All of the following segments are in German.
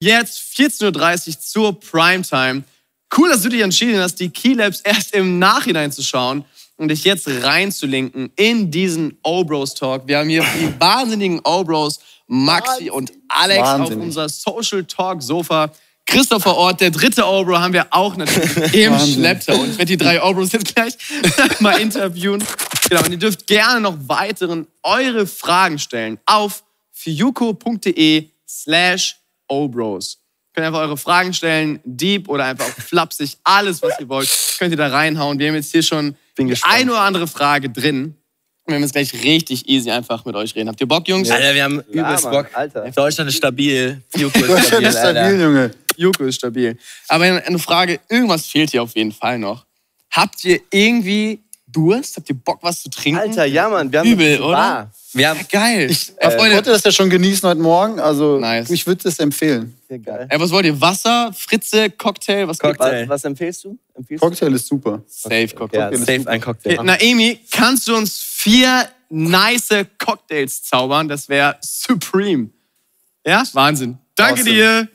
jetzt 14.30 Uhr zur Primetime. Cool, dass du dich entschieden hast, die Key Labs erst im Nachhinein zu schauen und dich jetzt reinzulinken in diesen O-Bros Talk. Wir haben hier die wahnsinnigen O-Bros, Maxi und Alex Wahnsinnig. auf unser Social Talk Sofa. Christopher Ort, der dritte O-Bro, haben wir auch natürlich im. Schlepptau. Und ich werde die drei O-Bros jetzt gleich mal interviewen. Genau, und ihr dürft gerne noch weiteren eure Fragen stellen auf fiuco.de slash O-Bros. Könnt ihr einfach eure Fragen stellen, deep oder einfach auch flapsig, alles, was ihr wollt, könnt ihr da reinhauen. Wir haben jetzt hier schon Bin die eine oder andere Frage drin. Wir werden jetzt gleich richtig easy einfach mit euch reden. Habt ihr Bock, Jungs? Alter, wir haben übelst Mann, Bock. Alter. Deutschland ist stabil. Fiuko ist Deutschland stabil, ist stabil, Alter. Junge. Juko ist stabil. Aber eine Frage, irgendwas fehlt hier auf jeden Fall noch. Habt ihr irgendwie Durst? Habt ihr Bock, was zu trinken? Alter, ja, Mann. Wir haben Übel, oder? Bar. Wir haben, Geil. Ich Ja, äh, konnte das ja schon genießen heute Morgen. Also Nice. ich würde es empfehlen. ja, geil. ey, was wollt ihr? Wasser, Fritze, Cocktail? Was? Cocktail. Was, was empfehlst du? Empfiehlst du? Cocktail. Cocktail ist super. Safe Cocktail. Ja, Safe ein Cocktail. Okay, Naemi, kannst du uns vier nice Cocktails zaubern? Das wäre Supreme. Ja? Wahnsinn. Danke Awesome. dir.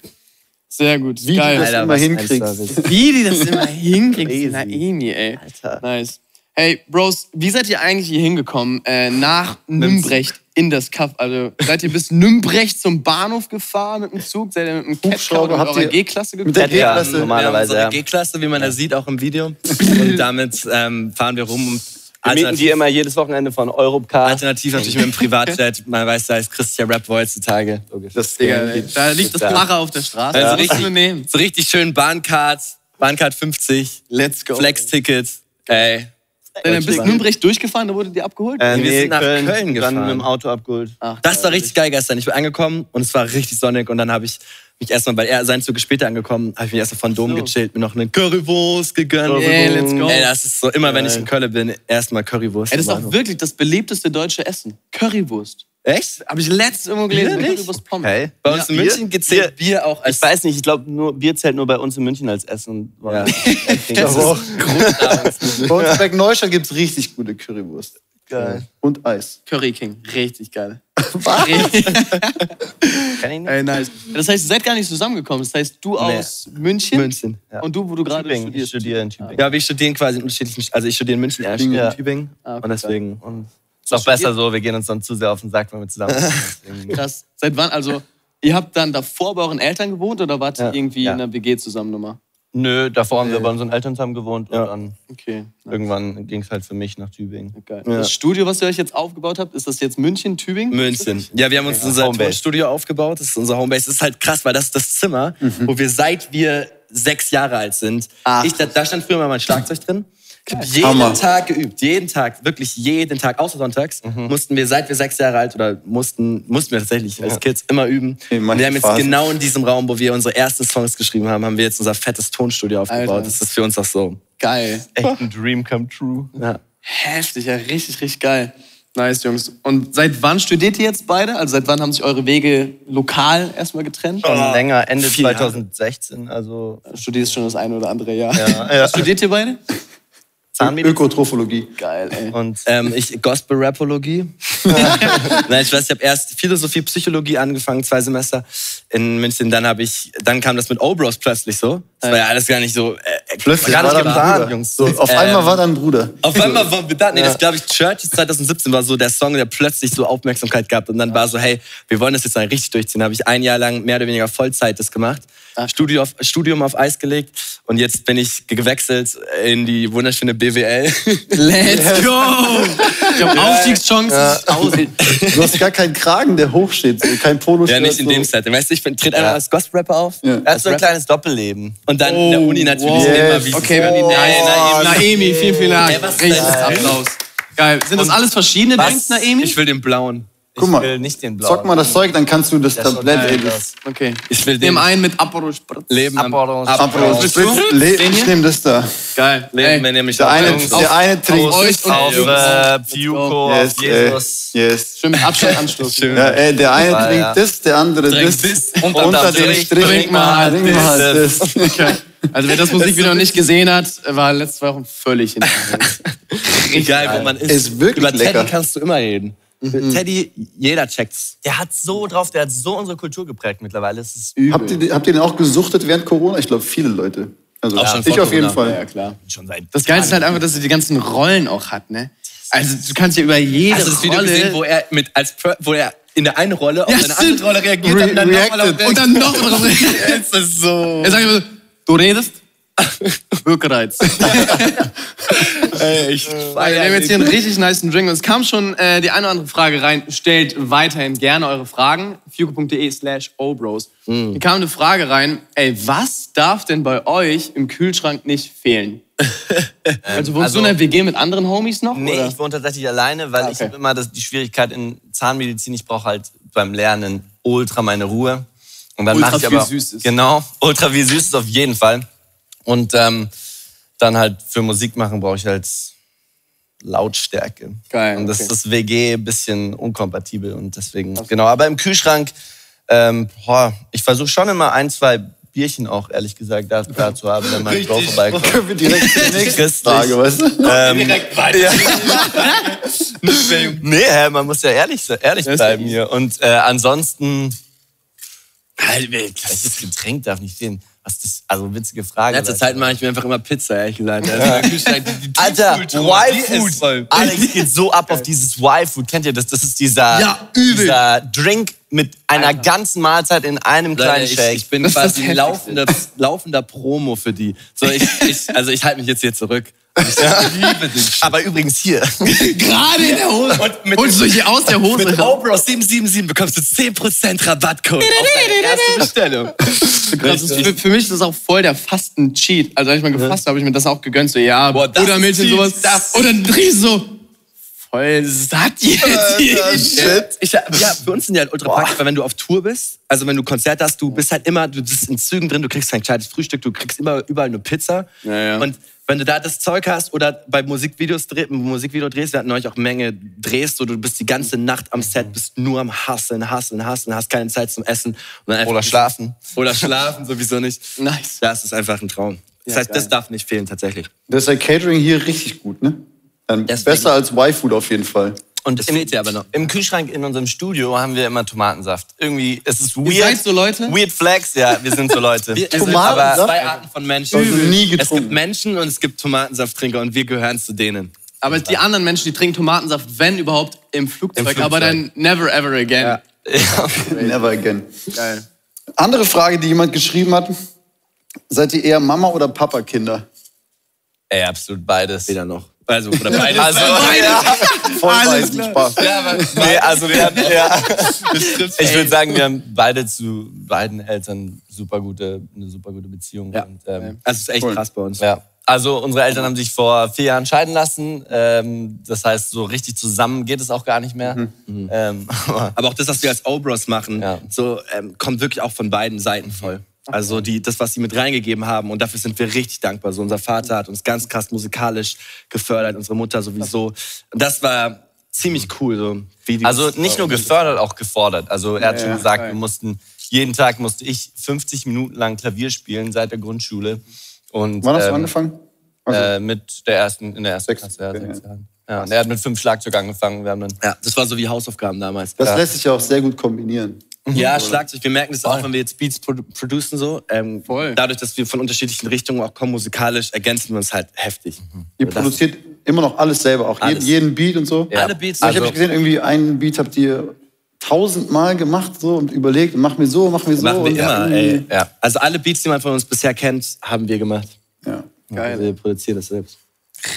Sehr gut. Wie Geil. du das Alter, immer hinkriegst. Wie die das immer hinkriegt, Crazy. Naemi, ey. Alter. Nice. Hey, Bros, wie seid ihr eigentlich hier hingekommen äh, nach Nümbrecht in das Kaff? Also seid ihr bis Nümbrecht zum Bahnhof gefahren mit dem Zug? Seid ihr mit dem Hubschrauber oder mit habt ihr- G-Klasse gekommen? mit der Ja, G-Klasse wir haben normalerweise, unsere ja. G-Klasse, wie man das sieht, auch im Video. Und damit ähm, fahren wir rum. Und Wir mieten die alternativ, immer jedes Wochenende von Europcar. alternativ natürlich mit dem Privatjet. Man weiß, da ist Christian Rap heutzutage. Logisch. Das Digga, da liegt das Ja. Flache auf der Straße. Also Also richtig-. So richtig schön Bahncard, Bahncard 50, Let's go. Flex-Ticket. Ey, Seid ihr bis Nümbrecht durchgefahren, da wurdet ihr abgeholt? Äh, Wir nee, sind nach Köln, Köln Dann gefahren. mit dem Auto abgeholt. Ach, Das war richtig geil gestern. Ich bin angekommen und es war richtig sonnig und dann habe ich mich erstmal, weil er sein Zug ist später angekommen, habe ich mich erstmal von Dom So. gechillt, mir noch eine Currywurst gegönnt. Ey, let's go. Ey, das ist so, immer wenn ich in Köln bin, erstmal Currywurst. Ey, das ist auch wirklich das beliebteste deutsche Essen. Currywurst. Echt? Habe ich letztens irgendwo gelesen. Wirklich? Currywurst Pommes. Okay. Bei uns in Bier? München gezählt Bier auch als Ich weiß nicht, ich glaube, nur Bier zählt nur bei uns in München als Essen. Ja. Das Aber auch Bei uns in Neustadt gibt es richtig gute Currywurst. Geil. Und Eis. Curry King. Richtig geil. Was? Richtig- Kann ich nicht. Ey, nice. Das heißt, ihr seid gar nicht zusammengekommen. Das heißt, du Nee. aus München, München. Ja. und du, wo du gerade Tübingen. Ich studiere in Tübingen. Ja, wir studieren quasi in unterschiedlichen, also ich studiere in München, er studiert Ja. in Tübingen. Ah, okay. Und deswegen. Und ist auch besser so, wir gehen uns dann zu sehr auf den Sack, wenn wir zusammen sind. Krass. Seit wann? Also, ihr habt dann davor bei euren Eltern gewohnt oder wart ihr Ja. irgendwie Ja. in einer WG zusammen nochmal? Nö, davor haben wir Nee. bei unseren Eltern zusammen gewohnt Ja. und dann Okay. Ja, irgendwann ging es halt für mich nach Tübingen. geil. Ja. Das Studio, was ihr euch jetzt aufgebaut habt, ist das jetzt München, Tübingen? München. Ja, wir haben uns Ja, unser Homebase. Tonstudio aufgebaut. Das ist unser Homebase. Das ist halt krass, weil das ist das Zimmer, wo wir seit wir sechs Jahre alt sind. Ach. Ich, da, da stand früher mal mein Schlagzeug drin. Ich habe jeden Hammer. Tag geübt. Jeden Tag. Wirklich jeden Tag. Außer sonntags. Mussten wir, seit wir sechs Jahre alt oder mussten, mussten wir tatsächlich als Kids immer üben. Und wir haben jetzt Phasen. genau in diesem Raum, wo wir unsere ersten Songs geschrieben haben, haben wir jetzt unser fettes Tonstudio aufgebaut. Alter. Das ist für uns auch so. Geil. Echt ein Dream come true. Ja. Heftig, ja, richtig, richtig geil. Nice, Jungs. Und seit wann studiert ihr jetzt beide? Also seit wann haben sich eure Wege lokal erstmal getrennt? Schon länger, Ende Vier Jahre. 2016, also Du studierst schon das eine oder andere Jahr. Ja, ja. Was studiert ihr beide? Zahnmedizin. Ökotrophologie. Geil, ey. Und Ähm, ich Gospel-Rapologie. Nein, ich weiß, ich habe erst Philosophie, Psychologie angefangen, zwei Semester in München. Dann habe ich, dann kam das mit O-Bros plötzlich so. Das war ja alles gar nicht so. Äh, Plötzlich gar war nicht dein geplant, Bruder. Jungs. So, auf Ähm, einmal war dein Bruder. Auf einmal waren wir da. Nee, das glaube ich, Church 2017 war so der Song, der plötzlich so Aufmerksamkeit gab. Und dann war so, hey, wir wollen das jetzt mal richtig durchziehen. Da habe ich ein Jahr lang mehr oder weniger Vollzeit das gemacht. Studio auf, Studium auf Eis gelegt. Und jetzt bin ich gewechselt in die wunderschöne BWL. Let's go! Ich habe Aufstiegschancen. tausend. Du hast gar keinen Kragen, der hochsteht. So, kein polo ja, nicht in dem Setting. Weißt du, ich bin- trete einmal als Gospel-Rapper auf. Ja. er hat so ein kleines Doppelleben. Und dann in der Uni natürlich wow. immer wie Okay, Oh, Naemi. Naemi, vielen, vielen Dank. Ey, was Applaus. Geil. Sind das alles verschiedene Drinks, Naemi? Ich will den blauen. Guck Ich mal, will nicht den blauen. zock mal das Zeug, dann kannst du das schaut Tablett, geil ey, das. Okay. Ich will Ich den nehme einen mit Aperol Spritz. Leben Aperol Spritz. Ich nehme das da. Geil. Leben, Ey, wenn nämlich Der auch eine, Jungs- der eine trinkt. auf euch und Auf äh, Piuko, Yes, auf Jesus. Ey, yes. Schön mit Abstand anstoßen. Ja, ey, der eine Ah, trinkt ja. das, der andere das. das. Und Unter dem Strich, trink mal das. das. Also wer das Musikvideo noch nicht gesehen hat, war letzte Woche völlig hinten. Egal, wo man ist. Ist wirklich Über Teddy lecker. kannst du immer reden. Teddy, jeder checkt's. Der hat so drauf, der hat so unsere Kultur geprägt mittlerweile. Es ist Habt ihr, habt ihr den auch gesuchtet während Corona? Ich glaube, viele Leute. Also Auch schon ich auf jeden. Fall. Ja, klar. schon seit Das Geilste ist halt einfach, dass er die ganzen Rollen auch hat, ne? Also du kannst ja über jede Hast du das Video Rolle... gesehen, wo er mit als wo er in der einen Rolle auf Ja, eine andere Rolle reagiert Re- hat und dann nochmal auf und dann noch drauf reagiert. Das ist so. Er sagt immer so, du redest, Wirkreiz. Ey, ich Wir haben jetzt hier einen richtig nice Drink und es kam schon äh, die eine oder andere Frage rein. Stellt weiterhin gerne eure Fragen. fuko.de slash obros. Hier kam eine Frage rein. Ey, was darf denn bei euch im Kühlschrank nicht fehlen? also wohnst also- du in einer WG mit anderen Homies noch? Nee, oder? ich wohne tatsächlich alleine, weil Ah, ich okay. habe immer das, die Schwierigkeit in Zahnmedizin. Ich brauche halt beim Lernen ultra meine Ruhe. Und dann Ultra mache ich aber Süßes. genau ultra viel Süßes auf jeden Fall. Und ähm, dann halt für Musik machen brauche ich halt Lautstärke. Geil, Und das okay. ist WG ein bisschen unkompatibel und deswegen genau. Aber im Kühlschrank, ähm, boah, ich versuche schon immer ein zwei Bierchen auch ehrlich gesagt da, da zu haben, wenn mein Bro vorbeikommt. Können wir direkt zur nächsten. Frage, weißt du? Ähm, direkt weiter. ja. nee, hä, man muss ja ehrlich, ehrlich bleiben ja hier. Und äh, ansonsten, halt, welches Getränk darf nicht fehlen? Was das, also witzige Frage. In letzter. Zeit mache ich mir einfach immer Pizza, ehrlich gesagt. Also die- die Alter, Y-Food. Alex geht so ab auf dieses Y-Food. Kennt ihr das? Das ist dieser, Ja, übel. dieser Drink mit einer ganzen Mahlzeit in einem Leute, kleinen ich, Shake. ich bin Das quasi laufender, laufender Promo für die. So, ich, ich, also ich halte mich jetzt hier zurück. Ich liebe den Shit. Aber übrigens hier. Gerade in der Hose. Und mit Holst du hier aus der Hose Mit? Obros 777 bekommst du 10% Rabattcode auf deine erste Bestellung. Das ist, für, für mich ist das auch voll der Fasten-Cheat. Also als ich mal gefasst habe, habe ich mir das auch gegönnt. So, ja, Boah, das Buttermilch und sowas. das- Und dann dreh ich so, voll satt jetzt. Shit. Ich, ja, für uns sind die halt ultra praktisch, weil wenn du auf Tour bist, also wenn du Konzerte hast, du bist halt immer, du bist in Zügen drin, du kriegst kein gescheites Frühstück, du kriegst immer überall nur Pizza. Ja, ja. Und wenn du da das Zeug hast oder bei Musikvideos dreh, Musikvideo drehst, wir hatten neulich auch Menge Drehst, so du bist die ganze Nacht am Set, bist nur am Hasseln, Hasseln, Hasseln, hast keine Zeit zum Essen. Und dann einfach Oder schlafen. Oder schlafen, sowieso nicht. Nice. Das ist einfach ein Traum. Das Ja, heißt, das geil. darf nicht fehlen, tatsächlich. Das ist ja Catering hier richtig gut, ne? Deswegen- besser als Y-Food auf jeden Fall. Und Das im, aber noch. im Kühlschrank in unserem Studio haben wir immer Tomatensaft. Irgendwie, es ist weird. seid so Leute? Weird Flex, ja, wir sind so Leute. Wir, Tomatensaft? aber zwei Arten von Menschen. Also nie Es gibt getrunken. Menschen und es gibt Tomatensafttrinker und wir gehören zu denen. Aber die anderen Menschen, die trinken Tomatensaft, wenn überhaupt, im Flugzeug. Im Flugzeug. Aber dann never ever again. Ja. Never again. Geil. Andere Frage, die jemand geschrieben hat. Seid ihr eher Mama- oder Papa-Kinder? Ey, absolut beides. Weder noch. Also, oder beides. Also, ja, Voll Alles weiß, klar. Spaß. ja, aber nee, also wir haben, ja. Ich würde sagen, wir haben beide zu beiden Eltern super gute, eine super gute Beziehung. Ja. Und, ähm, Also, es ist echt Cool. krass bei uns. ja. Also unsere Eltern haben sich vor vier Jahren scheiden lassen. Ähm, das heißt, so richtig zusammen geht es auch gar nicht mehr. Ähm, aber Aber auch das, was wir als Obros machen, Ja. so ähm, kommt wirklich auch von beiden Seiten voll. Also die, das, was sie mit reingegeben haben und dafür sind wir richtig dankbar. So unser Vater hat uns ganz krass musikalisch gefördert, unsere Mutter sowieso. Und das war ziemlich cool. So, Also nicht nur gefördert, auch gefordert. Also er hat schon ja, gesagt, wir mussten jeden Tag musste ich 50 Minuten lang Klavier spielen seit der Grundschule. Und Wann hast du ähm, angefangen? Also, äh, mit der ersten in der ersten Sechs, Klasse, ja, sechs ja. Jahren. Ja, und er hat mit fünf Schlagzeug angefangen. Wir haben dann Ja, das war so wie Hausaufgaben damals. das lässt sich ja auch sehr gut kombinieren. Ja, Schlagzeug. Wir merken das auch, wenn wir jetzt Beats produ producen so. Ähm, Voll. Dadurch, dass wir von unterschiedlichen Richtungen auch kommen musikalisch, ergensern wir uns halt heftig. Ihr Das- produziert immer noch alles selber, auch Alles. jeden, jeden Beat und so. Ja. Alle Beats. Also, ich Also- habe gesehen, irgendwie einen Beat habt ihr tausendmal gemacht so und überlegt, mach mir so, mach mir so. machen wir und immer, ey. Ja. Also alle Beats, die man von uns bisher kennt, haben wir gemacht. Ja. Geil. Wir produzieren das selbst.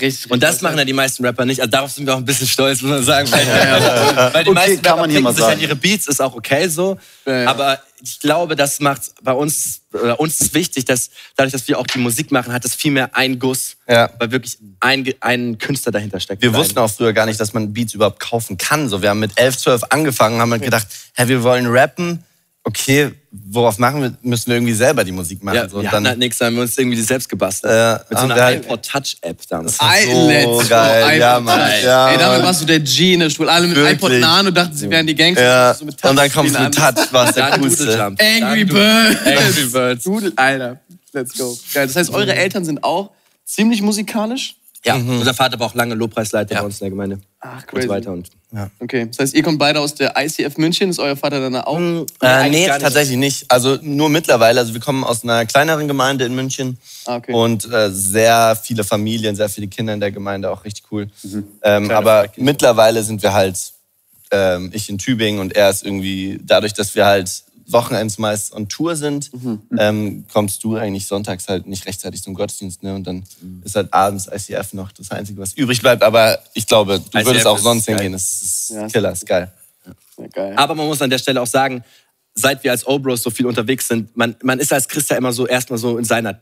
Richtig, Und das richtig machen ja die meisten Rapper nicht. Also darauf sind wir auch ein bisschen stolz, muss man sagen. Weil, weil die Okay, meisten kann Rapper man mal sich an sagen. ihre Beats, ist auch okay so. Ja, ja. Aber ich glaube, das macht bei uns, oder uns ist wichtig, dass dadurch, dass wir auch die Musik machen, hat es viel mehr einen Guss, Ja. weil wirklich ein, ein Künstler dahinter steckt. Wir wussten auch früher gar nicht, dass man Beats überhaupt kaufen kann. So, wir haben mit 11, 12 angefangen, haben halt gedacht, hä, wir wollen rappen. Okay, worauf machen wir? Müssen wir irgendwie selber die Musik machen. Ja, so, wir und hatten halt nichts, haben wir uns irgendwie selbst gebastelt. Äh, Mit so einer halt- iPod Touch App damals. So geil. Ja, iPod Mann. Ja, Ey, damit Mann. warst du der G in der Schule. Alle mit Wirklich. iPod Nano dachten, sie wären die Gangster. Ja, So mit und dann kommst du mit. Touch, was der Dann coolste. Angry Dann Birds. Angry Birds. Doodle, Alter. Let's go. Geil. Das heißt, eure Eltern sind auch ziemlich musikalisch? Ja, unser Vater war auch lange Lobpreisleiter Ja. bei uns in der Gemeinde. Ach, Und crazy. so weiter. Und Okay, das heißt, ihr kommt beide aus der ICF München. Ist euer Vater dann auch? Äh, eigentlich nee, nicht. tatsächlich nicht. Also nur mittlerweile. Also wir kommen aus einer kleineren Gemeinde in München Ah, okay. und äh, sehr viele Familien, sehr viele Kinder in der Gemeinde, auch richtig cool. Mhm. Ähm, aber mittlerweile sind wir halt, ähm, ich in Tübingen und er ist irgendwie, dadurch, dass wir halt Wochenends meist on Tour sind, Mhm. ähm, kommst du eigentlich sonntags halt nicht rechtzeitig zum Gottesdienst. Ne? Und dann Mhm. ist halt abends ICF noch das Einzige, was übrig bleibt. Aber ich glaube, du ICF würdest auch sonst hingehen. Das ist Ja, Killer, ist geil. Ja, geil. Aber man muss an der Stelle auch sagen, seit wir als O-Bros so viel unterwegs sind, man, man ist als Christ ja immer so erstmal so in seiner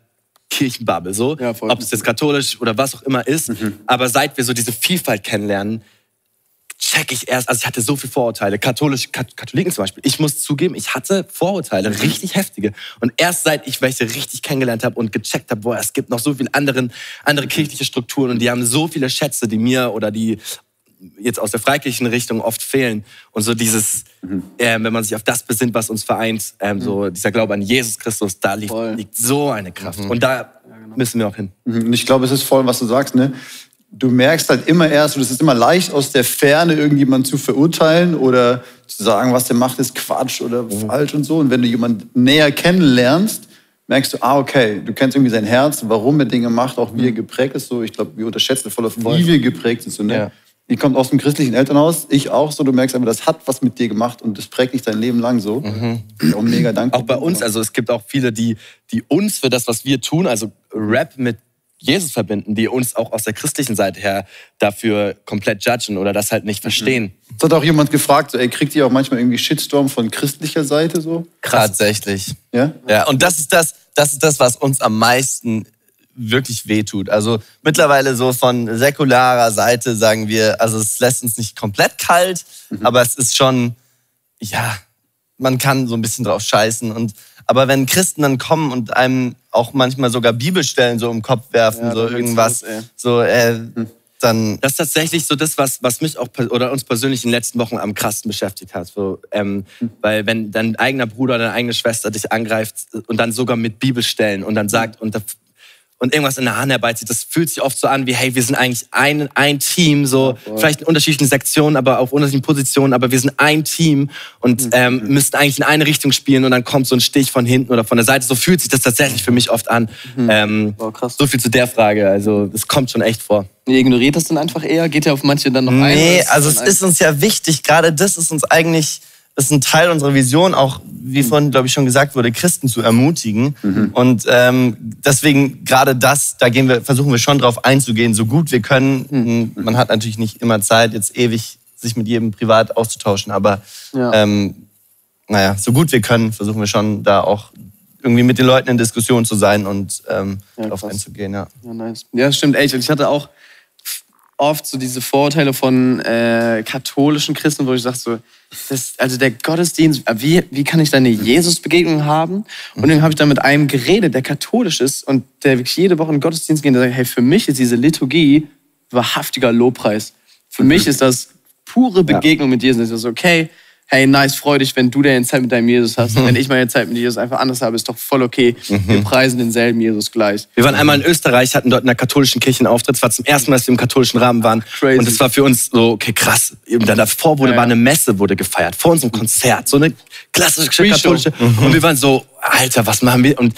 Kirchenbubble, so. Ja. Ob es jetzt katholisch oder was auch immer ist. Aber seit wir so diese Vielfalt kennenlernen, check ich erst, also ich hatte so viele Vorurteile, katholisch, Kat Katholiken zum Beispiel. Ich muss zugeben, ich hatte Vorurteile, richtig heftige. Und erst seit ich welche richtig kennengelernt habe und gecheckt habe, boah, es gibt noch so viele anderen, andere kirchliche Strukturen und die haben so viele Schätze, die mir oder die jetzt aus der freikirchlichen Richtung oft fehlen. Und so dieses, ähm, wenn man sich auf das besinnt, was uns vereint, ähm, so dieser Glaube an Jesus Christus, da liegt, liegt so eine Kraft. Und da müssen wir auch hin. Und ich glaube, es ist voll, was du sagst, ne? Du merkst halt immer erst, und es ist immer leicht, aus der Ferne irgendjemanden zu verurteilen oder zu sagen, was der macht, ist Quatsch oder falsch und so. Und wenn du jemanden näher kennenlernst, merkst du, ah, okay, du kennst irgendwie sein Herz, warum er Dinge macht, auch wie er geprägt ist. So, ich glaube, wir unterschätzen voll auf, wie wir geprägt sind. So, ne? Ja. Ihr kommt aus dem christlichen Elternhaus, ich auch so. Du merkst aber, das hat was mit dir gemacht und das prägt dich dein Leben lang so. Ich bin auch mega dankbar. Auch bei uns, also es gibt auch viele, die, die uns für das, was wir tun, also Rap mit Jesus verbinden, die uns auch aus der christlichen Seite her dafür komplett judgen oder das halt nicht verstehen. Es hat auch jemand gefragt, so, ey, kriegt ihr auch manchmal irgendwie Shitstorm von christlicher Seite so? Tatsächlich. Ja? Ja, und das ist das, das ist das, was uns am meisten wirklich wehtut. Also mittlerweile so von säkularer Seite sagen wir, also es lässt uns nicht komplett kalt, aber es ist schon, ja, man kann so ein bisschen drauf scheißen. Und aber wenn Christen dann kommen und einem auch manchmal sogar Bibelstellen so im Kopf werfen, Ja, so irgendwas, los, so äh, dann Das ist tatsächlich so das, was, was mich auch oder uns persönlich in den letzten Wochen am krassten beschäftigt hat. So, ähm, Weil wenn dein eigener Bruder, deine eigene Schwester dich angreift und dann sogar mit Bibelstellen und dann sagt und, da- und irgendwas in der Hand herbeizieht, das fühlt sich oft so an wie, hey, wir sind eigentlich ein, ein Team, so vielleicht in unterschiedlichen Sektionen, aber auf unterschiedlichen Positionen, aber wir sind ein Team und ähm, müssten eigentlich in eine Richtung spielen und dann kommt so ein Stich von hinten oder von der Seite. So fühlt sich das tatsächlich für mich oft an. Ähm, Wow, krass. so viel zu der Frage. Also, es kommt schon echt vor. Ihr ignoriert das dann einfach eher? Geht ja auf manche dann noch ein? Nee, also es ist uns ja wichtig, gerade das ist uns eigentlich, ist ein Teil unserer Vision, auch wie vorhin, glaube ich, schon gesagt wurde, Christen zu ermutigen. Und ähm, deswegen gerade das, da gehen wir, versuchen wir schon drauf einzugehen, so gut wir können. Man hat natürlich nicht immer Zeit, jetzt ewig sich mit jedem privat auszutauschen, aber Ja. ähm, naja, so gut wir können, versuchen wir schon da auch irgendwie mit den Leuten in Diskussion zu sein und ähm, Ja, darauf einzugehen, ja. Ja, nice. Ja, stimmt, echt. Und ich hatte auch oft so diese Vorurteile von äh, katholischen Christen, wo ich sage so, das, also der Gottesdienst, äh, wie, wie kann ich da eine Jesus-Begegnung haben? Und dann habe ich da mit einem geredet, der katholisch ist und der wirklich jede Woche in den Gottesdienst geht und der sagt, hey, für mich ist diese Liturgie wahrhaftiger Lobpreis. Für mich ist das pure Begegnung mit Jesus. Das ist okay, hey, nice, freu dich, wenn du deine Zeit mit deinem Jesus hast. Wenn ich meine Zeit mit Jesus einfach anders habe, ist doch voll okay. Wir preisen denselben Jesus gleich. Wir waren einmal in Österreich, hatten dort in der katholischen Kirche einen Auftritt. Es war zum ersten Mal, dass wir im katholischen Rahmen waren. Crazy. Und es war für uns so, okay, krass. Und dann davor wurde Ja, war ja. eine Messe, wurde gefeiert. Vor unserem Konzert. So eine klassische katholische. Und wir waren so, Alter, was machen wir? Und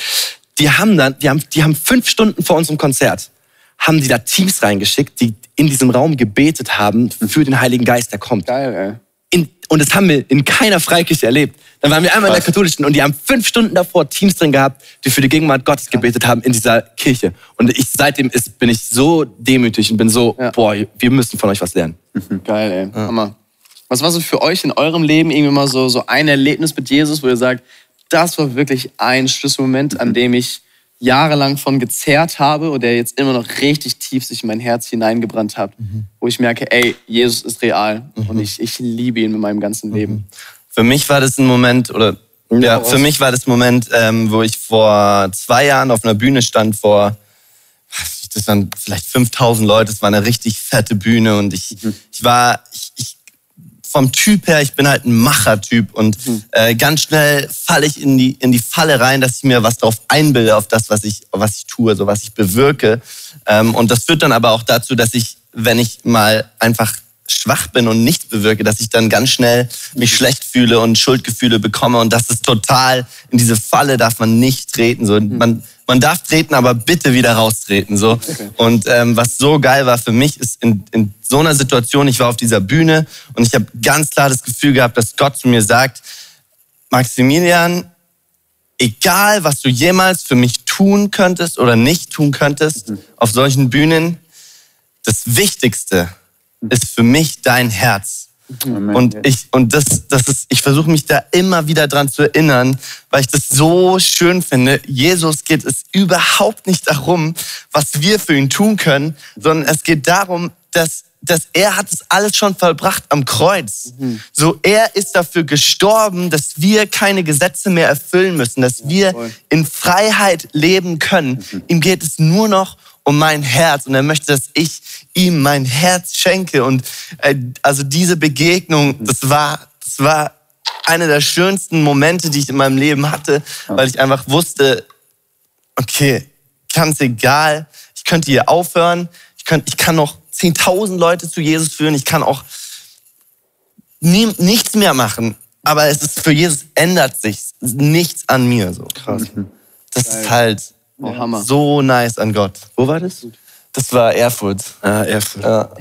die haben dann, die haben, die haben fünf Stunden vor unserem Konzert, haben die da Teams reingeschickt, die in diesem Raum gebetet haben für den Heiligen Geist, der kommt. Geil, ey. In, und das haben wir in keiner Freikirche erlebt. Dann waren wir einmal in der katholischen und die haben fünf Stunden davor Teams drin gehabt, die für die Gegenwart Gottes gebetet haben in dieser Kirche. Und ich seitdem ist, bin ich so demütig und bin so, Ja. boah, wir müssen von euch was lernen. Geil, ey. Hammer. Was war so für euch in eurem Leben irgendwie mal so, so ein Erlebnis mit Jesus, wo ihr sagt, das war wirklich ein Schlüsselmoment, an dem ich jahrelang von gezerrt habe und der jetzt immer noch richtig tief sich in mein Herz hineingebrannt hat, wo ich merke, ey, Jesus ist real und ich, ich liebe ihn mit meinem ganzen Leben. Für mich war das ein Moment, oder ja, für mich war das ein Moment, ähm, wo ich vor zwei Jahren auf einer Bühne stand vor, das waren vielleicht 5000 Leute, es war eine richtig fette Bühne und ich, ich war, ich, ich, vom Typ her, ich bin halt ein Machertyp und Mhm. äh, ganz schnell falle ich in die, in die Falle rein, dass ich mir was drauf einbilde, auf das, was ich, was ich tue, so was ich bewirke. Ähm, und das führt dann aber auch dazu, dass ich, wenn ich mal einfach schwach bin und nichts bewirke, dass ich dann ganz schnell mich schlecht fühle und Schuldgefühle bekomme und das ist total, in diese Falle darf man nicht treten. So, man, man darf treten, aber bitte wieder raustreten. So. Und ähm, was so geil war für mich, ist in, in so einer Situation, ich war auf dieser Bühne und ich habe ganz klar das Gefühl gehabt, dass Gott zu mir sagt, Maximilian, egal was du jemals für mich tun könntest oder nicht tun könntest auf solchen Bühnen, das Wichtigste ist für mich dein Herz. Und ich und das das ist ich versuche mich da immer wieder dran zu erinnern, weil ich das so schön finde. Jesus geht es überhaupt nicht darum, was wir für ihn tun können, sondern es geht darum, dass dass er hat es alles schon vollbracht am Kreuz. So er ist dafür gestorben, dass wir keine Gesetze mehr erfüllen müssen, dass wir in Freiheit leben können. Ihm geht es nur noch um mein Herz. Und er möchte, dass ich ihm mein Herz schenke. Und äh, also diese Begegnung, das war, das war einer der schönsten Momente, die ich in meinem Leben hatte, weil ich einfach wusste, okay, ganz egal, ich könnte hier aufhören, ich, könnt, ich kann noch 10.000 Leute zu Jesus führen, ich kann auch nie, nichts mehr machen, aber es ist für Jesus ändert sich nichts an mir so. Krass. Das ist halt Oh, Hammer. so nice an Gott. Wo war das? Das war Erfurt. Ah, Erfurt. Ja.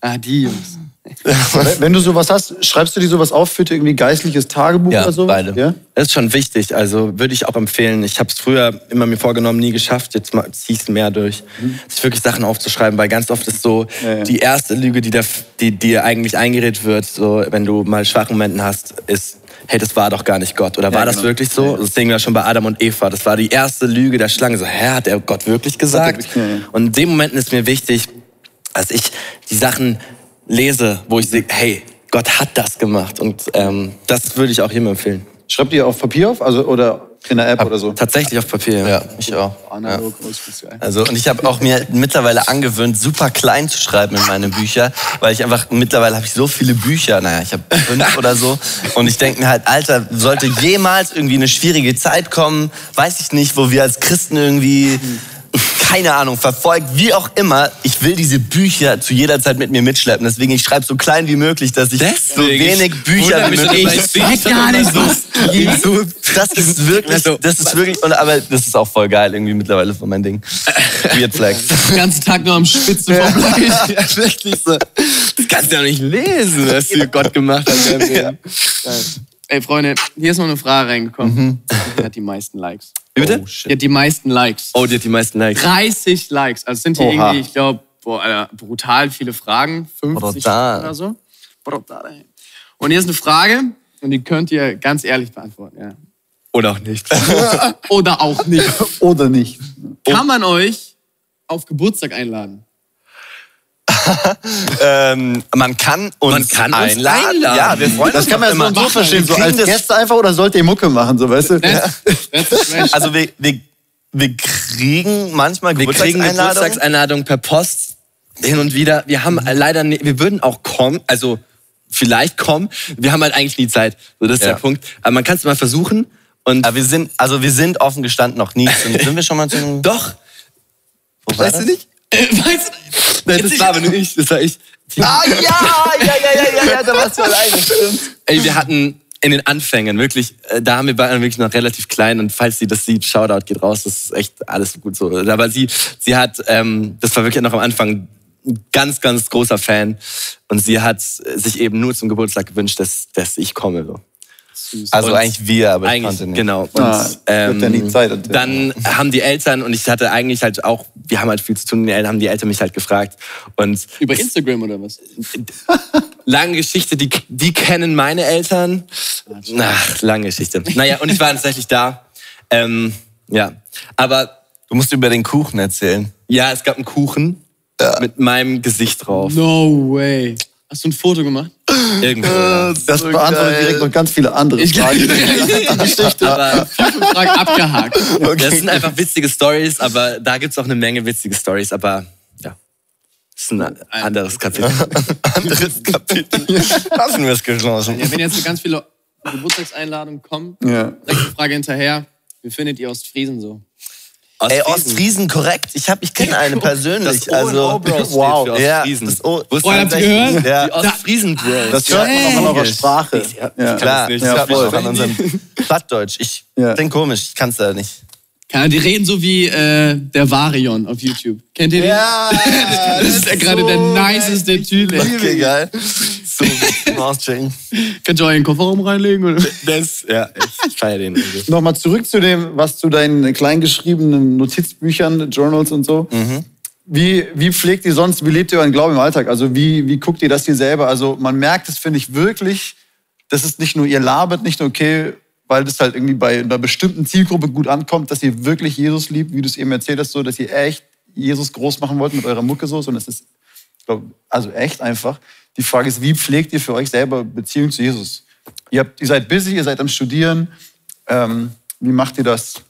Ah, die Jungs. Wenn du sowas hast, schreibst du dir sowas auf für irgendwie geistliches Tagebuch Ja, oder so? beide. Ja? Das ist schon wichtig, also würde ich auch empfehlen. Ich habe es früher immer mir vorgenommen, nie geschafft, jetzt ziehe ich es mehr durch, sich wirklich Sachen aufzuschreiben, weil ganz oft ist so Ja, ja. die erste Lüge, die, da, die dir eigentlich eingeredet wird, so wenn du mal schwache Momenten hast, ist, hey, das war doch gar nicht Gott. Oder war das genau. wirklich so? Das sehen wir schon bei Adam und Eva. Das war die erste Lüge der Schlange. So, hä, hat der Gott wirklich gesagt? ja, ja. Und in den Momenten ist mir wichtig, dass ich die Sachen lese, wo ich sehe, hey, Gott hat das gemacht. Und ähm, das würde ich auch jedem empfehlen. Schreibt ihr auf Papier auf, also oder in der App oder so? Tatsächlich auf Papier. Ja, ich auch. Analog, geil. Also und ich habe auch mir mittlerweile angewöhnt, super klein zu schreiben in meine Bücher, weil ich einfach mittlerweile habe ich so viele Bücher, naja, ich habe fünf oder so und ich denke mir halt, Alter, sollte jemals irgendwie eine schwierige Zeit kommen, weiß ich nicht, wo wir als Christen irgendwie keine Ahnung, verfolgt, wie auch immer, ich will diese Bücher zu jeder Zeit mit mir mitschleppen. Deswegen, ich schreibe so klein wie möglich, dass ich so Deswegen. wenig Bücher wie möglich Ich gar nicht so. das ist wirklich, Also, das ist wirklich, und, aber das ist auch voll geil irgendwie mittlerweile von mein Ding. Weird Flex. Den ganzen Tag nur am Spitzen vom Blei. ja, wirklich so. Das kannst du ja nicht lesen, was für Gott gemacht hat. Ja. Ey, Freunde, hier ist noch eine Frage reingekommen. Die hat die meisten Likes. Wie bitte? Die hat die meisten Likes. Oh, die hat die meisten Likes. 30 Likes. Also sind hier Oha. irgendwie, ich glaube, brutal viele Fragen. 50 Brutal. oder so. Brutal, ey. Und hier ist eine Frage und die könnt ihr ganz ehrlich beantworten. Ja. Oder auch nicht. Oder auch nicht. Oder nicht? Kann man euch auf Geburtstag einladen? Ähm, man kann uns Man kann uns einladen. einladen. Ja, wir freuen Das uns kann man so immer. so verstehen, so als das- Gäste einfach oder sollt ihr Mucke machen, so weißt du? Also wir, wir, wir kriegen manchmal Wir kriegen Geburtstagseinladungen. Per Post hin und wieder. Wir haben leider, nie, wir würden auch kommen, also vielleicht kommen. Wir haben halt eigentlich nie Zeit. So, das ist Ja. der Punkt. Aber man kann es mal versuchen. Und Aber wir sind, also wir sind offen gestanden noch nie. Sind, sind wir schon mal zu einem... doch, Wo war weißt das? du nicht? Äh, weißt du, Nein, das war aber nur ich. Das war ich. Ah ja, ja, ja, ja, ja, ja, da warst du alleine, stimmt. Ey, wir hatten in den Anfängen wirklich, äh, da haben wir beide wirklich noch relativ klein und falls sie das sieht, Shoutout geht raus, das ist echt alles gut so. Aber sie, sie hat, ähm, das war wirklich noch am Anfang ein ganz, ganz großer Fan und sie hat sich eben nur zum Geburtstag gewünscht, dass, dass ich komme. So. Also Und eigentlich wir, aber ich Eigentlich, konnte nicht. genau. Und, Ah, wird ja nie Zeit. dann haben die Eltern, und ich hatte eigentlich halt auch, wir haben halt viel zu tun, die Eltern haben die Eltern mich halt gefragt. Und über Instagram oder was? lange Geschichte, die, die kennen meine Eltern. Ach, lange Geschichte. Naja, und ich war tatsächlich da. Ähm, ja, aber Du musst über den Kuchen erzählen. ja, es gab einen Kuchen mit meinem Gesicht drauf. No way. Hast du ein Foto gemacht? Irgendwo. Das So beantwortet geil. direkt noch ganz viele andere Ich Fragen. Aber Frage abgehakt. das sind einfach witzige Stories, aber da gibt's auch eine Menge witzige Stories, aber ja. Das ist ein anderes Kapitel. Anderes Kapitel. Lassen wir es geschlossen. Ja, wenn jetzt so ganz viele Geburtstagseinladungen kommen, Ja. direkt die Frage hinterher, wie findet ihr Ostfriesen so? Ey, Ostfriesen, korrekt. Ich, hab, ich kenne eine persönlich. Das also, wow. für Ja, Ostfriesen. das O. Wusstest Oh, habt ihr gehört? Ja, Die Ostfriesen Bros. Das hört man auch in eurer Sprache. Ja. klar. nicht. Das Ja, hört man voll. auch an unserem Plattdeutsch. Ich Ja. bin komisch, ich kann's da nicht. Ahnung, die reden so wie äh, der Varion auf YouTube. Kennt ihr den? Ja, Das ist ja gerade der niceste Typ. ey. Okay, geil. So, Auschecken. Könnt ihr euch in den Kofferraum reinlegen? Oder? Das, ja, ich feiere den. irgendwie. Nochmal zurück zu dem, was zu deinen kleingeschriebenen Notizbüchern, Journals und so. Wie, wie pflegt ihr sonst, wie lebt ihr euren Glauben im Alltag? Also wie, wie guckt ihr das hier selber? Also man merkt es, finde ich, wirklich, das ist nicht nur, ihr labert nicht nur, okay, weil das halt irgendwie bei einer bestimmten Zielgruppe gut ankommt, dass ihr wirklich Jesus liebt, wie du es eben erzählt hast, so, dass ihr echt Jesus groß machen wollt mit eurer Mucke so, sondern es ist, glaub, also echt einfach. Die Frage ist, wie pflegt ihr für euch selber Beziehung zu Jesus? Ihr, habt, ihr seid busy, ihr seid am Studieren. Ähm, wie macht ihr das?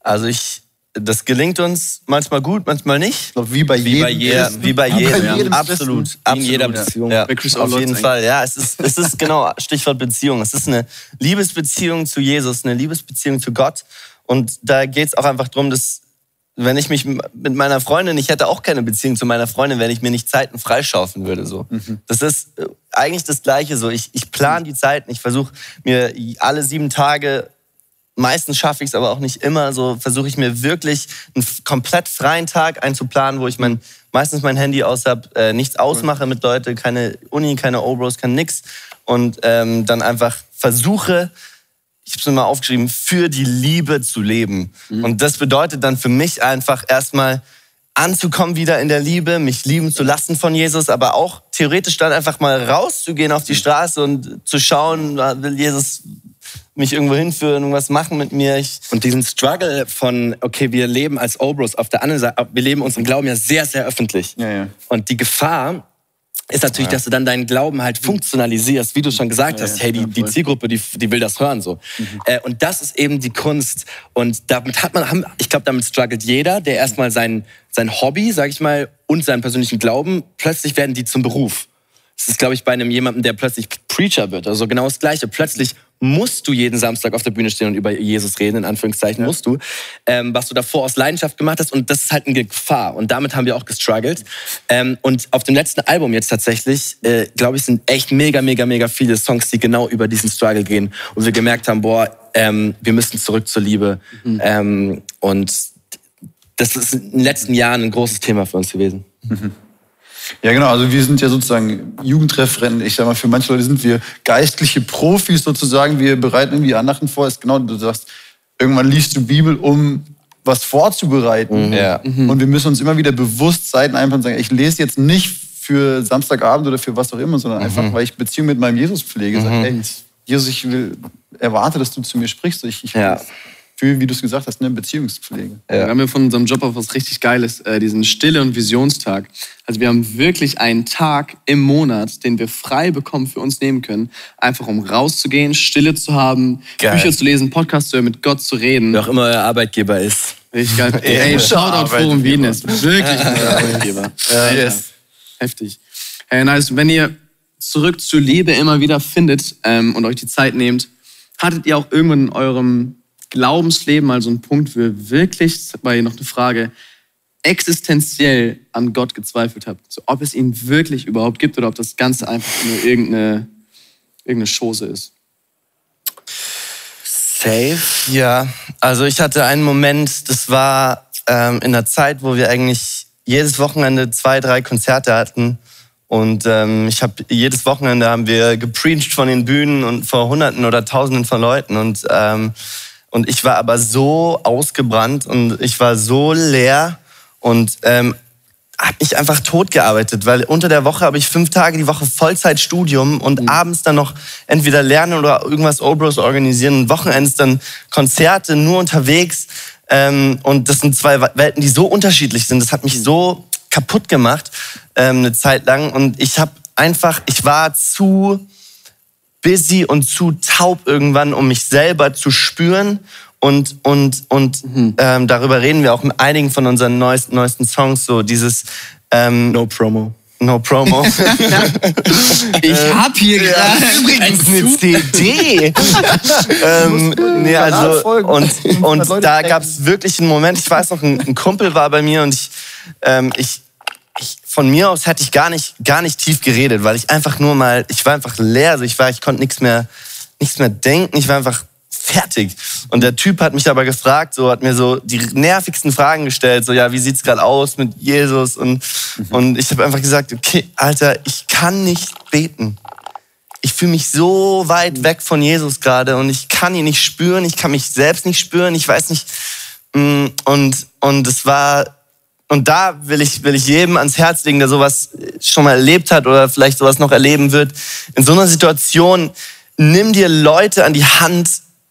Also ich, das gelingt uns manchmal gut, manchmal nicht. Ich glaube, wie bei Wie jedem. bei jedem. Ja, wie bei Wie bei jedem. jedem absolut. Absolut. jeder Beziehung. Ja, Bei Chris auf O'Lotz jeden. Fall. Ja, es ist, es ist genau Stichwort Beziehung. Es ist eine Liebesbeziehung zu Jesus, eine Liebesbeziehung zu Gott. Und da geht es auch einfach darum, dass wenn ich mich mit meiner Freundin, ich hätte auch keine Beziehung zu meiner Freundin, wenn ich mir nicht Zeiten freischaufeln würde. So. Das ist äh, eigentlich das Gleiche. So. Ich, ich plane die Zeiten, ich versuche mir alle sieben Tage Meistens schaffe ich es aber auch nicht immer. So versuche ich mir wirklich einen komplett freien Tag einzuplanen, wo ich mein, meistens mein Handy aus habe, äh, nichts ausmache mit Leuten, keine Uni, keine Obros, kein nix. Und ähm, dann einfach versuche, ich habe es mir mal aufgeschrieben, für die Liebe zu leben. Und das bedeutet dann für mich einfach erstmal anzukommen wieder in der Liebe, mich lieben zu lassen von Jesus, aber auch theoretisch dann einfach mal rauszugehen auf die Straße und zu schauen, will Jesus mich irgendwo hinführen, irgendwas machen mit mir. Ich, Und diesen Struggle von, okay, wir leben als Obros, auf der anderen Seite, wir leben unseren Glauben ja sehr, sehr öffentlich. Ja, ja. Und die Gefahr ist natürlich, dass du dann deinen Glauben halt funktionalisierst, wie du schon gesagt hast. Hey, die, die Zielgruppe, die, die will das hören so. Äh, und das ist eben die Kunst. Und damit hat man, ich glaube, damit struggelt jeder, der erstmal sein, sein Hobby, sag ich mal, und seinen persönlichen Glauben, plötzlich werden die zum Beruf. Das ist, glaube ich, bei einem jemandem, der plötzlich Preacher wird. Also genau das Gleiche. Plötzlich musst du jeden Samstag auf der Bühne stehen und über Jesus reden, in Anführungszeichen musst du, ähm, was du davor aus Leidenschaft gemacht hast. Und das ist halt eine Gefahr. Und damit haben wir auch gestruggelt. Ähm, und auf dem letzten Album jetzt tatsächlich, äh, glaube ich, sind echt mega, mega, mega viele Songs, die genau über diesen Struggle gehen. Und wir gemerkt haben, boah, ähm, wir müssen zurück zur Liebe. Ähm, und das ist in den letzten Jahren ein großes Thema für uns gewesen. Ja, genau. Also wir sind ja sozusagen Jugendreferenten. Ich sag mal, für manche Leute sind wir geistliche Profis sozusagen. Wir bereiten irgendwie Andachten vor. Ist genau, du sagst, irgendwann liest du Bibel, um was vorzubereiten. Ja. Und wir müssen uns immer wieder bewusst Seiten einplanen und sagen, ich lese jetzt nicht für Samstagabend oder für was auch immer, sondern einfach, weil ich Beziehung mit meinem Jesus pflege. Sag, hey, Jesus, ich will, erwarte, dass du zu mir sprichst. Ich, ich Ja. Fühle, wie du es gesagt hast, eine Beziehungspflege. Wir haben ja von unserem Job auch was richtig Geiles, äh, diesen Stille- und Visionstag. Also wir haben wirklich einen Tag im Monat, den wir frei bekommen für uns nehmen können, einfach um rauszugehen, Stille zu haben, Geil. Bücher zu lesen, Podcasts zu hören, mit Gott zu reden. Wer auch immer euer Arbeitgeber ist. Richtig geil. Ey, Shoutout Forum Wien ist wirklich ein Arbeitgeber. Alter, yes. Heftig. Hey, nice. Wenn ihr zurück zur Liebe immer wieder findet ähm, und euch die Zeit nehmt, hattet ihr auch irgendwann in eurem Glaubensleben mal so einen Punkt, wo ihr wirklich, das war hier noch eine Frage, existenziell an Gott gezweifelt habt? So, ob es ihn wirklich überhaupt gibt oder ob das Ganze einfach nur irgendeine, irgendeine Chose ist. Safe? Ja, also ich hatte einen Moment, das war ähm, in der Zeit, wo wir eigentlich jedes Wochenende zwei, drei Konzerte hatten. Und ähm, ich habe jedes Wochenende haben wir gepreacht von den Bühnen und vor Hunderten oder Tausenden von Leuten. Und, ähm, und ich war aber so ausgebrannt und ich war so leer und ähm, habe mich einfach tot gearbeitet, weil unter der Woche habe ich fünf Tage die Woche Vollzeitstudium und abends dann noch entweder lernen oder irgendwas Obros organisieren und Wochenends dann Konzerte nur unterwegs. Ähm, und das sind zwei Welten, die so unterschiedlich sind. Das hat mich so kaputt gemacht ähm, eine Zeit lang und ich habe einfach, ich war zu busy und zu taub irgendwann, um mich selber zu spüren Und, und, und ähm, darüber reden wir auch in einigen von unseren neuesten, neuesten Songs, so dieses ähm, No Promo. No Promo. Ich hab hier gerade Übrigens eine CD. ähm, nee, also, und, 500 und da denken. gab es wirklich einen Moment, ich weiß noch, ein, ein Kumpel war bei mir und ich, ähm, ich, von mir aus hätte ich gar nicht, gar nicht tief geredet, weil ich einfach nur mal, ich war einfach leer, also ich war, ich konnte nichts mehr, nichts mehr denken, ich war einfach fertig. Und der Typ hat mich aber gefragt, so hat mir so die nervigsten Fragen gestellt, so ja, wie sieht's gerade aus mit Jesus und und ich habe einfach gesagt, okay, Alter, ich kann nicht beten. Ich fühle mich so weit weg von Jesus gerade und ich kann ihn nicht spüren, ich kann mich selbst nicht spüren, ich weiß nicht mm, und und es war und da will ich, will ich jedem ans Herz legen, der sowas schon mal erlebt hat oder vielleicht sowas noch erleben wird. In so einer Situation, nimm dir Leute an die Hand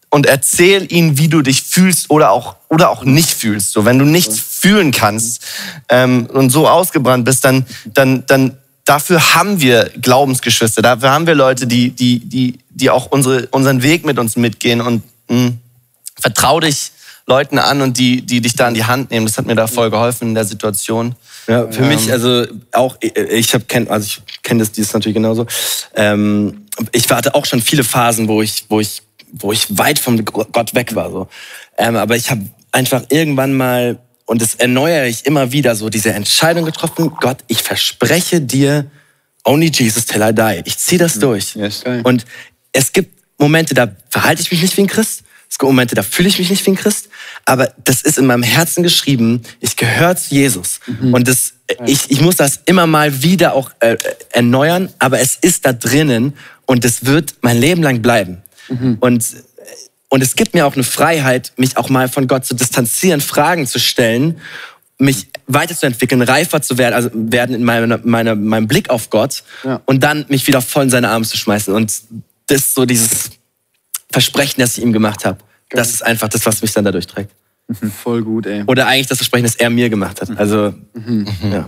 und erzähl ihnen, wie du dich fühlst oder auch, oder auch nicht fühlst. So, wenn du nichts fühlen kannst ähm, und so ausgebrannt bist, dann, dann, dann dafür haben wir Glaubensgeschwister. Dafür haben wir Leute, die, die, die, die auch unsere, unseren Weg mit uns mitgehen und mh, vertrau dich Leuten an und die, die dich da an die Hand nehmen. Das hat mir da voll geholfen in der Situation. Ja, für mich, also auch, ich habe kenn, also ich kenne das dieses natürlich genauso. Ähm, ich hatte auch schon viele Phasen, wo ich, wo ich, wo ich weit vom Gott weg war. So. Ähm, aber ich habe einfach irgendwann mal, und das erneuere ich immer wieder, so diese Entscheidung getroffen, Gott, ich verspreche dir, only Jesus till I die. Ich ziehe das durch. Yes. Und es gibt Momente, da verhalte ich mich nicht wie ein Christ. Es gibt Momente, da fühle ich mich nicht wie ein Christ. Aber das ist in meinem Herzen geschrieben. Ich gehöre zu Jesus. Und das, ich, ich muss das immer mal wieder auch äh, erneuern. Aber es ist da drinnen und es wird mein Leben lang bleiben. Und, und es gibt mir auch eine Freiheit, mich auch mal von Gott zu distanzieren, Fragen zu stellen, mich weiterzuentwickeln, reifer zu werden, also werden in meiner, meiner, meinem Blick auf Gott Ja. und dann mich wieder voll in seine Arme zu schmeißen. Und das ist so dieses Versprechen, das ich ihm gemacht habe. Das ist einfach das, was mich dann dadurch trägt. Voll gut, ey. Oder eigentlich das Versprechen, das er mir gemacht hat. Also, ja.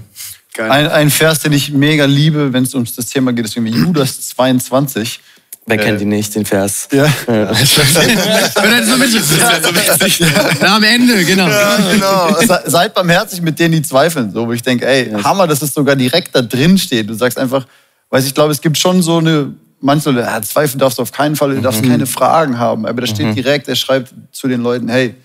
Geil. Ein, ein Vers, den ich mega liebe, wenn es um das Thema geht, ist irgendwie Judas 22. Wer Äh, kennt ihn nicht, den Vers? Ja. Oder so witzig. Ja, am Ende, genau. genau. Se- Seid barmherzig mit denen, die zweifeln. So, wo ich denke, ey, Hammer, dass es sogar direkt da drin steht. Du sagst einfach, weiß ich glaube, es gibt schon so eine, manche Leute, ah, zweifeln darfst du auf keinen Fall, du darfst keine Fragen haben. Aber da steht direkt, er schreibt zu den Leuten, hey,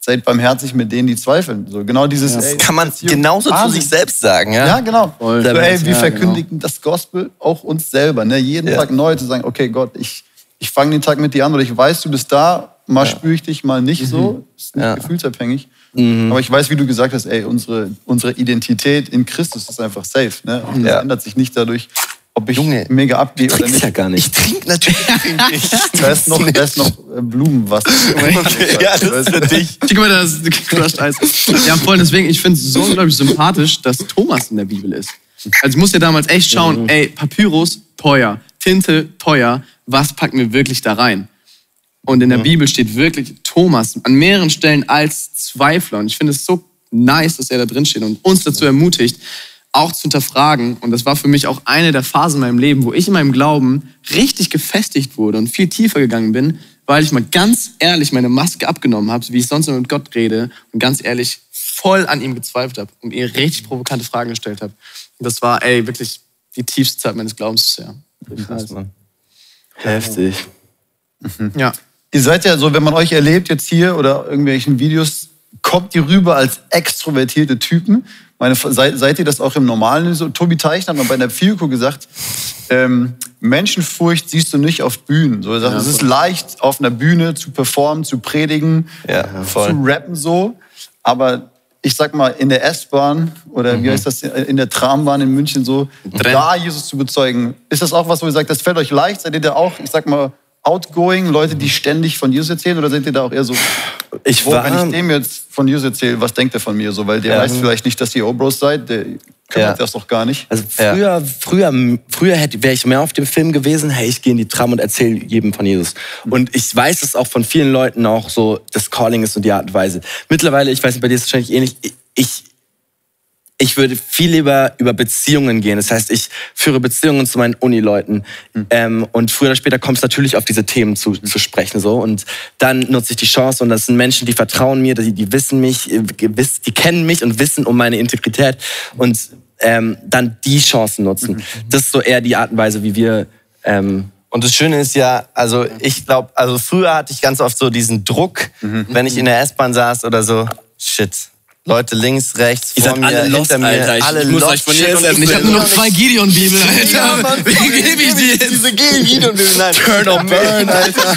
seid barmherzig mit denen, die zweifeln. So, genau dieses, ey, Das kann man genauso zu Wahnsinn. sich selbst sagen, ja? Ja, genau. Voll. So, ey, wir Ja, verkündigen das Gospel auch uns selber. Ne? Jeden Ja. Tag neu zu sagen, okay, Gott, ich, ich fange den Tag mit dir an oder ich weiß, du bist da, mal spüre ich dich, mal nicht so. Ist nicht Ja. gefühlsabhängig. Aber ich weiß, wie du gesagt hast, ey, unsere, unsere Identität in Christus ist einfach safe. Ne? Und das Ja. ändert sich nicht dadurch, ob ich Junge, mega abgehe oder nicht. ja gar Ich nicht. trinke natürlich trink ich. Da ist noch, da ist noch äh, Blumenwasser. Okay, ja, das ist für dich. Guck mal, das ist Crushed Eis. Ja, voll, deswegen, ich finde es so unglaublich sympathisch, dass Thomas in der Bibel ist. Also ich musste damals echt schauen, ey, Papyrus, teuer, Tinte, teuer, was packen wir wirklich da rein? Und in der Bibel steht wirklich Thomas an mehreren Stellen als Zweifler. Und ich finde es so nice, dass er da drin steht und uns dazu ermutigt, auch zu hinterfragen. Und das war für mich auch eine der Phasen in meinem Leben, wo ich in meinem Glauben richtig gefestigt wurde und viel tiefer gegangen bin, weil ich mal ganz ehrlich meine Maske abgenommen habe, so wie ich sonst immer mit Gott rede und ganz ehrlich voll an ihm gezweifelt habe und ihr richtig provokante Fragen gestellt habe. Und das war, ey, wirklich die tiefste Zeit meines Glaubens bisher. Heftig. Ja. Ihr seid ja so, wenn man euch erlebt jetzt hier oder irgendwelchen Videos, kommt ihr rüber als extrovertierte Typen. Meine, seid, seid ihr das auch im Normalen so? Tobi Teichner hat mal bei der FIUCO gesagt, ähm, Menschenfurcht siehst du nicht auf Bühnen. So, er sagt, es ist leicht, auf einer Bühne zu performen, zu predigen, Ja, zu rappen so. Aber ich sag mal, in der S-Bahn oder wie heißt das, in der Trambahn in München so, da Jesus zu bezeugen, ist das auch was, wo ihr sagt, das fällt euch leicht? Seid ihr da auch, ich sag mal, outgoing, Leute, die ständig von Jesus erzählen? Oder seid ihr da auch eher so, Ich war, wenn ich dem jetzt von Jesus erzähle, was denkt er von mir so? Weil der Ja. weiß vielleicht nicht, dass ihr O-Bros seid, der kümmert Ja. das doch gar nicht. Also Ja. früher, früher, früher hätte, wäre ich mehr auf dem Film gewesen, hey, ich gehe in die Tram und erzähle jedem von Jesus. Und ich weiß es auch von vielen Leuten auch so, das Calling ist und die Art und Weise. Mittlerweile, ich weiß nicht, bei dir ist es wahrscheinlich ähnlich, ich, ich würde viel lieber über Beziehungen gehen. Das heißt, ich führe Beziehungen zu meinen Unileuten. Mhm. Ähm, und früher oder später kommt es natürlich auf diese Themen zu, mhm. zu sprechen. So. Und dann nutze ich die Chance und das sind Menschen, die vertrauen mir, die, die wissen mich, äh, die kennen mich und wissen um meine Integrität. Und ähm, dann die Chancen nutzen. Mhm. Das ist so eher die Art und Weise, wie wir ähm, und das Schöne ist ja, also ich glaube, also früher hatte ich ganz oft so diesen Druck, mhm. wenn ich in der S-Bahn saß oder so, shit, Leute links, rechts, vor mir, alle lost, hinter mir, Alter. Ich, alle ich muss euch von hier Ich, ich habe nur noch zwei Gideon-Bibel, Alter. Ja, Mann, Wie gebe ich die jetzt? Diese Gideon-Bibel, nein. Turn or burn, Alter.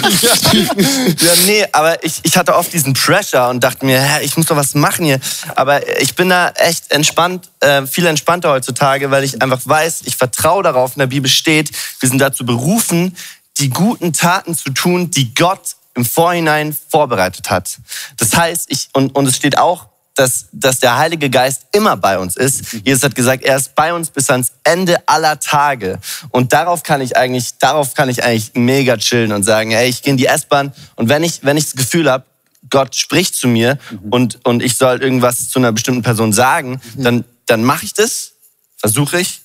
ja, nee, aber ich, ich hatte oft diesen Pressure und dachte mir, hä, ich muss doch was machen hier. Aber ich bin da echt entspannt, äh, viel entspannter heutzutage, weil ich einfach weiß, ich vertraue darauf, in der Bibel steht, wir sind dazu berufen, die guten Taten zu tun, die Gott im Vorhinein vorbereitet hat. Das heißt, ich, und, und es steht auch, dass, dass der Heilige Geist immer bei uns ist. Jesus hat gesagt, er ist bei uns bis ans Ende aller Tage. Und darauf kann ich eigentlich, darauf kann ich eigentlich mega chillen und sagen, hey, ich gehe in die S-Bahn und wenn ich, wenn ich das Gefühl habe, Gott spricht zu mir mhm. und, und ich soll irgendwas zu einer bestimmten Person sagen, mhm. dann, dann mache ich das, versuche ich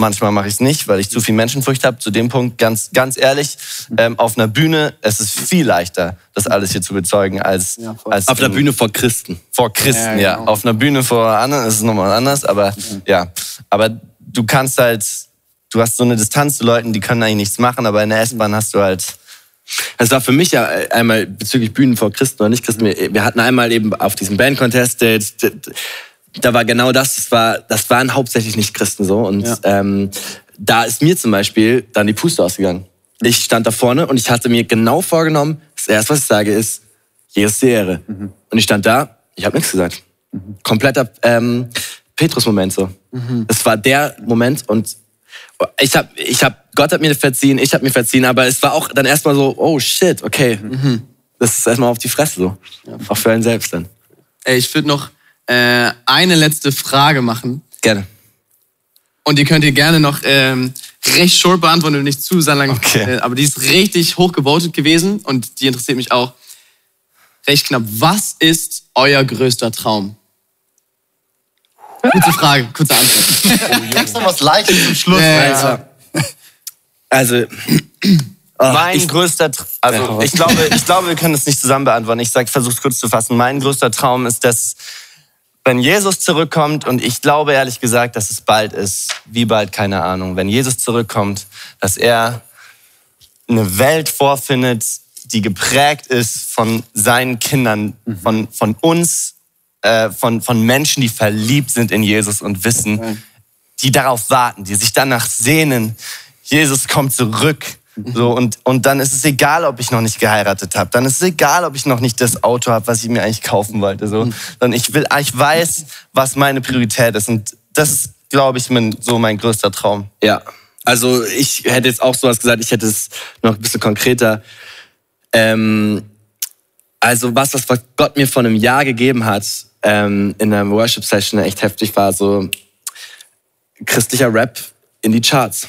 Manchmal mache ich es nicht, weil ich zu viel Menschenfurcht habe. Zu dem Punkt, ganz, ganz ehrlich, ähm, auf einer Bühne, es ist viel leichter, das alles hier zu bezeugen, als, ja, als auf einer Bühne vor Christen. Vor Christen, ja. Genau. ja. Auf einer Bühne vor anderen ist es nochmal anders, aber mhm. ja. Aber du kannst halt, du hast so eine Distanz zu Leuten, die können eigentlich nichts machen, aber in der S-Bahn hast du halt es war für mich ja einmal bezüglich Bühnen vor Christen oder nicht Christen. Wir hatten einmal eben auf diesem Band Contest da war genau das, das, war, das waren hauptsächlich nicht Christen so. Und ja. ähm, da ist mir zum Beispiel dann die Puste ausgegangen. Ich stand da vorne und ich hatte mir genau vorgenommen, das erste, was ich sage, ist, Jesus die Ehre. Mhm. Und ich stand da, ich habe nichts gesagt. Mhm. Kompletter ähm, Petrus-Moment so. Mhm. Das war der Moment und ich habe, ich hab, Gott hat mir verziehen, ich habe mir verziehen, aber es war auch dann erstmal so, oh shit, okay. Mhm. Das ist erstmal auf die Fresse so. Ja. Auch für einen selbst dann. Ey, ich würde noch äh, eine letzte Frage machen. Gerne. Und die könnt ihr gerne noch ähm, recht short beantworten, nicht zu sehr lang. Okay. Äh, aber die ist richtig hoch gewotet gewesen und die interessiert mich auch recht knapp. Was ist euer größter Traum? Kurze Frage, kurze Antwort. Gibt's noch was Leichtes zum Schluss? Äh, also, also Oh, mein ich, größter, also ich glaube, ich glaube, wir können es nicht zusammen beantworten. Ich sag, versuch's kurz zu fassen. Mein größter Traum ist, dass wenn Jesus zurückkommt, und ich glaube ehrlich gesagt, dass es bald ist, wie bald, keine Ahnung, wenn Jesus zurückkommt, dass er eine Welt vorfindet, die geprägt ist von seinen Kindern, mhm. von, von uns, äh, von, von Menschen, die verliebt sind in Jesus und wissen, die darauf warten, die sich danach sehnen, Jesus kommt zurück so, und, und dann ist es egal, ob ich noch nicht geheiratet habe. Dann ist es egal, ob ich noch nicht das Auto habe, was ich mir eigentlich kaufen wollte. So. Mhm. Dann ich will, ich weiß, was meine Priorität ist. Und das ist, glaube ich, mein, so mein größter Traum. Ja. Also ich hätte jetzt auch sowas gesagt, ich hätte es noch ein bisschen konkreter. Ähm, also was, was Gott mir vor einem Jahr gegeben hat, ähm, in einer Worship-Session echt heftig war, so christlicher Rap in die Charts.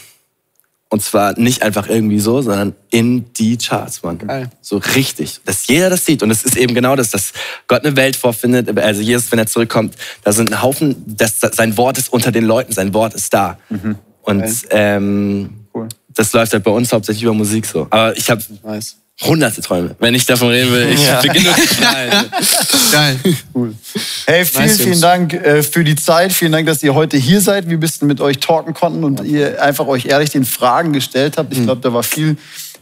Und zwar nicht einfach irgendwie so, sondern in die Charts, Mann. Geil. So richtig. Dass jeder das sieht. Und es ist eben genau das, dass Gott eine Welt vorfindet. Also Jesus, wenn er zurückkommt, da sind ein Haufen, das, sein Wort ist unter den Leuten, sein Wort ist da. Mhm. Und ähm, cool. das läuft halt bei uns hauptsächlich über Musik so. Aber ich habe nice hunderte Träume. Wenn ich davon reden will, ich ja. beginne zu schreien. Geil. Cool. Hey, vielen, nice, vielen Dank äh, für die Zeit. Vielen Dank, dass ihr heute hier seid. Wir ein bisschen mit euch talken konnten und ihr einfach euch ehrlich den Fragen gestellt habt. Ich hm. glaube, da war viel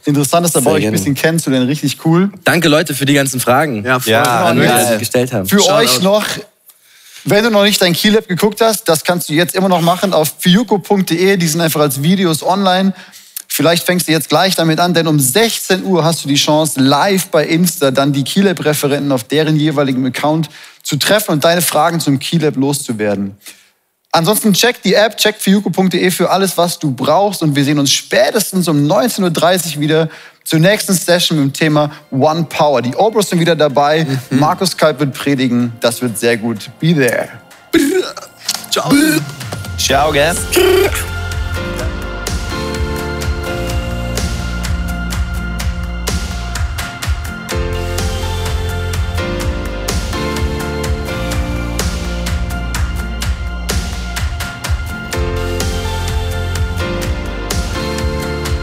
Interessantes dabei, euch ein bisschen kennenzulernen. Richtig cool. Danke, Leute, für die ganzen Fragen, ja, voll ja, die ja. gestellt haben. Für Shout euch noch wenn du noch nicht dein Keylab geguckt hast, das kannst du jetzt immer noch machen auf fiuko.de. Die sind einfach als Videos online. Vielleicht fängst du jetzt gleich damit an, denn um 16 Uhr hast du die Chance, live bei Insta dann die Keylab-Referenten auf deren jeweiligen Account zu treffen und deine Fragen zum Keylab loszuwerden. Ansonsten check die App, check fiuko.de für alles, was du brauchst und wir sehen uns spätestens um 19.30 Uhr wieder zur nächsten Session mit dem Thema One Power. Die Obros sind wieder dabei, mhm. Markus Kalb wird predigen, das wird sehr gut. Be there. Ciao. Ciao, guys.